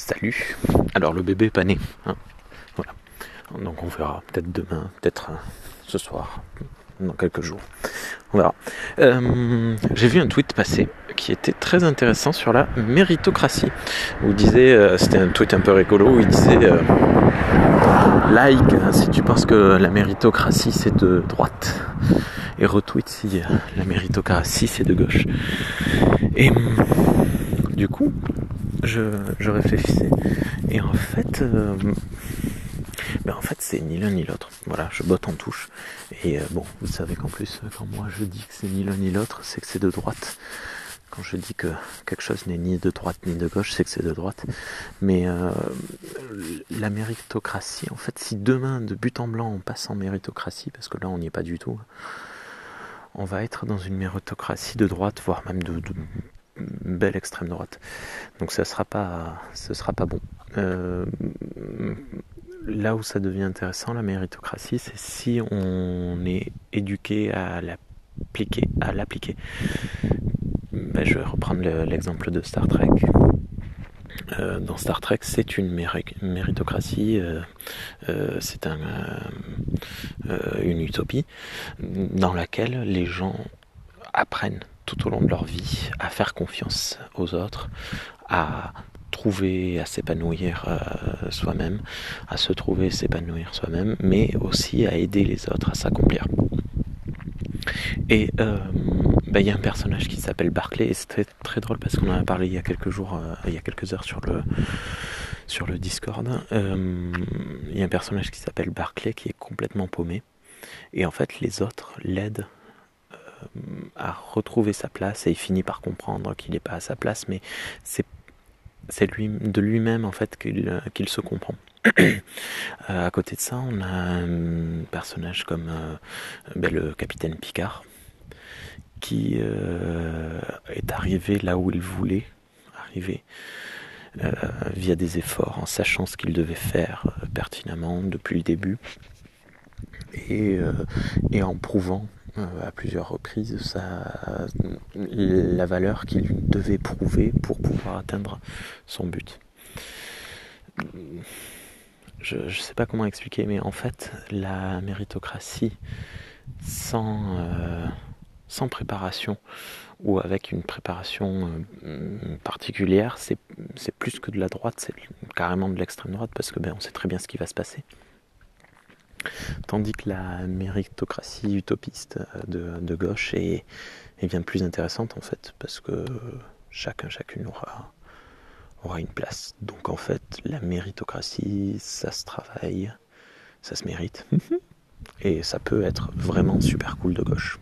Salut. Alors le bébé est pas né. hein. Voilà. Donc on verra peut-être demain, peut-être euh, ce soir, dans quelques jours. On verra. Euh, J'ai vu un tweet passer qui était très intéressant sur la méritocratie. Disait, euh, c'était un tweet un peu rigolo, où il disait like hein, si tu penses que la méritocratie c'est de droite et retweet si la méritocratie c'est de gauche. Et hum, du coup, je, je réfléchissais et en fait, euh, ben en fait c'est ni l'un ni l'autre. Voilà, je botte en touche et euh, bon, vous savez qu'en plus quand moi je dis que c'est ni l'un ni l'autre, c'est que c'est de droite. Quand je dis que quelque chose n'est ni de droite ni de gauche, c'est que c'est de droite. Mais euh, la méritocratie, en fait, si demain, de but en blanc, on passe en méritocratie, parce que là, on n'y est pas du tout, on va être dans une méritocratie de droite, voire même de, de belle extrême droite. Donc ça sera pas, ce sera pas bon. Euh, là où ça devient intéressant, la méritocratie, c'est si on est éduqué à l'appliquer, à l'appliquer. Ben, je vais reprendre le- l'exemple de Star Trek. Euh, dans Star Trek, c'est une méri- méritocratie, euh, c'est un, une utopie dans laquelle les gens apprennent tout au long de leur vie à faire confiance aux autres, à trouver, à s'épanouir euh, soi-même, à se trouver, s'épanouir soi-même, mais aussi à aider les autres à s'accomplir. Et euh, ben, il y a un personnage qui s'appelle Barclay, et c'est très, très drôle parce qu'on en a parlé il y a quelques jours, euh, il y a quelques heures sur le, sur le Discord. Il y a un personnage qui s'appelle Barclay qui est complètement paumé. Et en fait, les autres l'aident à retrouver sa place et il finit par comprendre qu'il n'est pas à sa place, mais c'est lui, de lui-même en fait qu'il euh, qu'il se comprend. Euh, à côté de ça, on a un personnage comme euh, ben, le capitaine Picard qui euh, est arrivé là où il voulait arriver euh, via des efforts en sachant ce qu'il devait faire euh, pertinemment depuis le début et, euh, et en prouvant euh, à plusieurs reprises la valeur qu'il devait prouver pour pouvoir atteindre son but. Je ne sais pas comment expliquer, mais en fait, la méritocratie sans, euh, sans préparation ou avec une préparation euh, particulière, c'est c'est plus que de la droite, c'est carrément de l'extrême droite parce que ben, on sait très bien ce qui va se passer. Tandis que la méritocratie utopiste euh, de, de gauche est, est bien plus intéressante en fait, parce que chacun, chacune aura, aura une place. Donc en fait, la méritocratie, ça se travaille, ça se mérite, et ça peut être vraiment super cool de gauche.